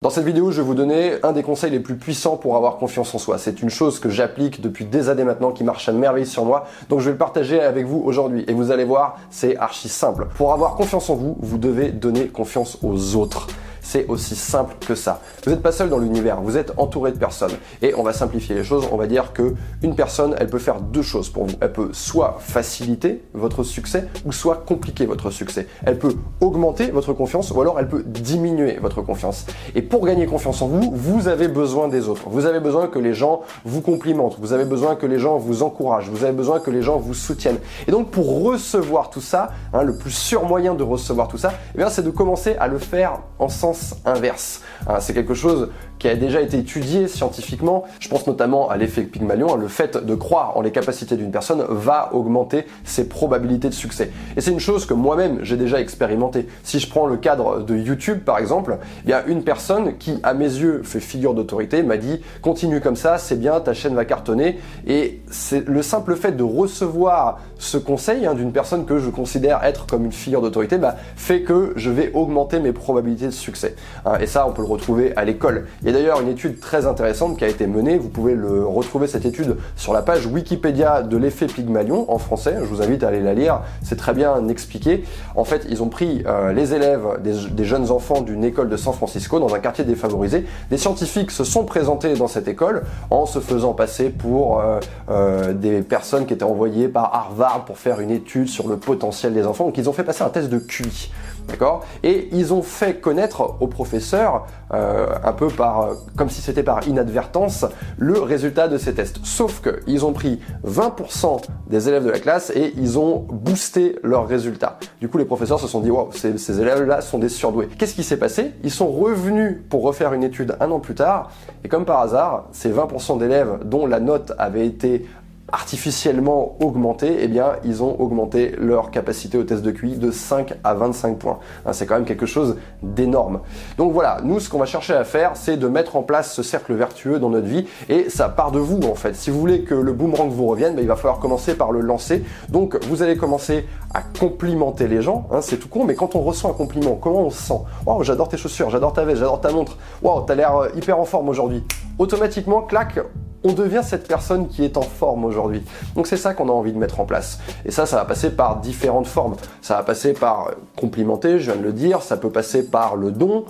Dans cette vidéo, je vais vous donner un des conseils les plus puissants pour avoir confiance en soi. C'est une chose que j'applique depuis des années maintenant, qui marche à merveille sur moi. Donc je vais le partager avec vous aujourd'hui. Et vous allez voir, c'est archi simple. Pour avoir confiance en vous, vous devez donner confiance aux autres. C'est aussi simple que ça. Vous n'êtes pas seul dans l'univers, vous êtes entouré de personnes. Et on va simplifier les choses, on va dire que une personne, elle peut faire deux choses pour vous. Elle peut soit faciliter votre succès ou soit compliquer votre succès. Elle peut augmenter votre confiance ou alors elle peut diminuer votre confiance. Et pour gagner confiance en vous, vous avez besoin des autres. Vous avez besoin que les gens vous complimentent, vous avez besoin que les gens vous encouragent, vous avez besoin que les gens vous soutiennent. Et donc pour recevoir tout ça, hein, le plus sûr moyen de recevoir tout ça, eh c'est de commencer à le faire en sens inverse. Hein, c'est quelque chose qui a déjà été étudié scientifiquement. Je pense notamment à l'effet Pygmalion. Hein, le fait de croire en les capacités d'une personne va augmenter ses probabilités de succès. Et c'est une chose que moi-même j'ai déjà expérimenté. Si je prends le cadre de YouTube par exemple, il y a une personne qui, à mes yeux, fait figure d'autorité, m'a dit continue comme ça, c'est bien, ta chaîne va cartonner. Et c'est le simple fait de recevoir ce conseil hein, d'une personne que je considère être comme une figure d'autorité, bah, fait que je vais augmenter mes probabilités de succès. Hein, et ça, on peut le retrouver à l'école. A d'ailleurs une étude très intéressante qui a été menée. Vous pouvez le retrouver cette étude sur la page Wikipédia de l'effet Pygmalion en français. Je vous invite à aller la lire. C'est très bien expliqué. En fait, ils ont pris euh, les élèves des, jeunes enfants d'une école de San Francisco dans un quartier défavorisé. Des scientifiques se sont présentés dans cette école en se faisant passer pour euh, euh, des personnes qui étaient envoyées par Harvard pour faire une étude sur le potentiel des enfants. Donc ils ont fait passer un test de QI. D'accord Et ils ont fait connaître aux professeurs, euh, un peu par, euh, comme si c'était par inadvertance, le résultat de ces tests. Sauf qu'ils ont pris 20% des élèves de la classe et ils ont boosté leurs résultats. Du coup, les professeurs se sont dit, ces, ces élèves-là sont des surdoués. Qu'est-ce qui s'est passé? Ils sont revenus pour refaire une étude un an plus tard, et comme par hasard, ces 20% d'élèves dont la note avait été artificiellement augmenté, eh bien, ils ont augmenté leur capacité au test de QI de 5 à 25 points. Hein, c'est quand même quelque chose d'énorme. Donc voilà, nous, ce qu'on va chercher à faire, c'est de mettre en place ce cercle vertueux dans notre vie et ça part de vous, en fait. Si vous voulez que le boomerang vous revienne, ben, il va falloir commencer par le lancer. Donc, vous allez commencer à complimenter les gens, hein, c'est tout con, mais quand on reçoit un compliment, comment on se sent? Waouh, j'adore tes chaussures, j'adore ta veste, j'adore ta montre. Waouh, t'as l'air euh, hyper en forme aujourd'hui. Automatiquement, clac, on devient cette personne qui est en forme aujourd'hui. Donc c'est ça qu'on a envie de mettre en place. Et ça, ça va passer par différentes formes. Ça va passer par complimenter, je viens de le dire, ça peut passer par le don,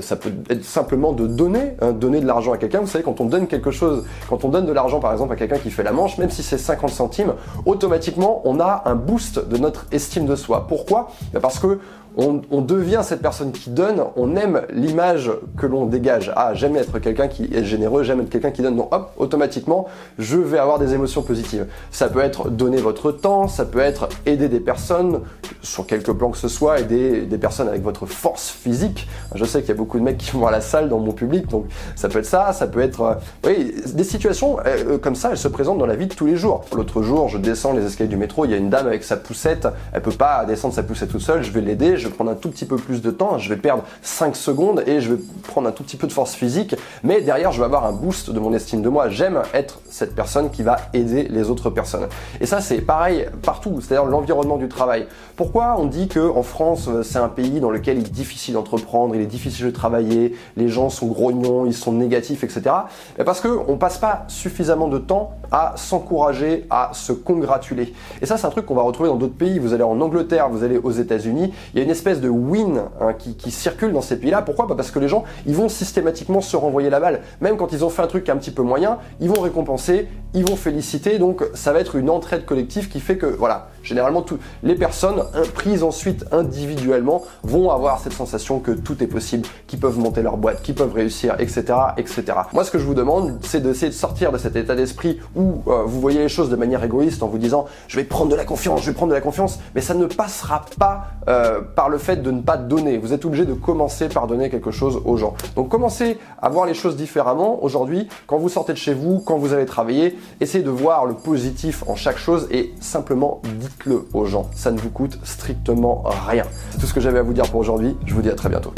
ça peut être simplement de donner, hein, donner de l'argent à quelqu'un. Vous savez, quand on donne quelque chose, quand on donne de l'argent par exemple à quelqu'un qui fait la manche, même si c'est 50 centimes, automatiquement on a un boost de notre estime de soi. Pourquoi? Ben, Parce que on, devient cette personne qui donne, on aime l'image que l'on dégage. Ah, j'aime être quelqu'un qui est généreux, j'aime être quelqu'un qui donne. Donc hop, automatiquement, je vais avoir des émotions positives. Ça peut être donner votre temps, ça peut être aider des personnes, sur quelques plans que ce soit, aider des personnes avec votre force physique. Je sais qu'il y a beaucoup de mecs qui vont à la salle dans mon public, donc ça peut être ça, ça peut être... Euh, oui, des situations euh, comme ça, elles se présentent dans la vie de tous les jours. L'autre jour, je descends les escaliers du métro, il y a une dame avec sa poussette, elle peut pas descendre sa poussette toute seule, je vais l'aider, je vais prendre un tout petit peu plus de temps, je vais perdre 5 secondes et je vais prendre un tout petit peu de force physique, mais derrière je vais avoir un boost de mon estime de moi. J'aime être cette personne qui va aider les autres personnes. Et ça c'est pareil partout, c'est-à-dire l'environnement du travail. On dit que en France c'est un pays dans lequel il est difficile d'entreprendre, il est difficile de travailler, les gens sont grognons, ils sont négatifs, etc. Parce qu'on passe pas suffisamment de temps à s'encourager, à se congratuler. Et ça c'est un truc qu'on va retrouver dans d'autres pays. Vous allez en Angleterre, vous allez aux États-Unis, il y a une espèce de win hein, qui, qui, circule dans ces pays-là. Pourquoi? Bah, Parce que les gens, ils vont systématiquement se renvoyer la balle. Même quand ils ont fait un truc un petit peu moyen, ils vont récompenser, ils vont féliciter. Donc ça va être une entraide collective qui fait que, voilà, généralement, tout, les personnes prises ensuite individuellement vont avoir cette sensation que tout est possible, qu'ils peuvent monter leur boîte, qu'ils peuvent réussir, etc., etc. Moi, ce que je vous demande, c'est d'essayer de sortir de cet état d'esprit où euh, vous voyez les choses de manière égoïste en vous disant, je vais prendre de la confiance, je vais prendre de la confiance, mais ça ne passera pas euh, par le fait de ne pas donner. Vous êtes obligé de commencer par donner quelque chose aux gens. Donc commencez à voir les choses différemment aujourd'hui. Quand vous sortez de chez vous, quand vous allez travailler, essayez de voir le positif en chaque chose et simplement dites-le aux gens. Ça ne vous coûte strictement rien. C'est tout ce que j'avais à vous dire pour aujourd'hui. Je vous dis à très bientôt.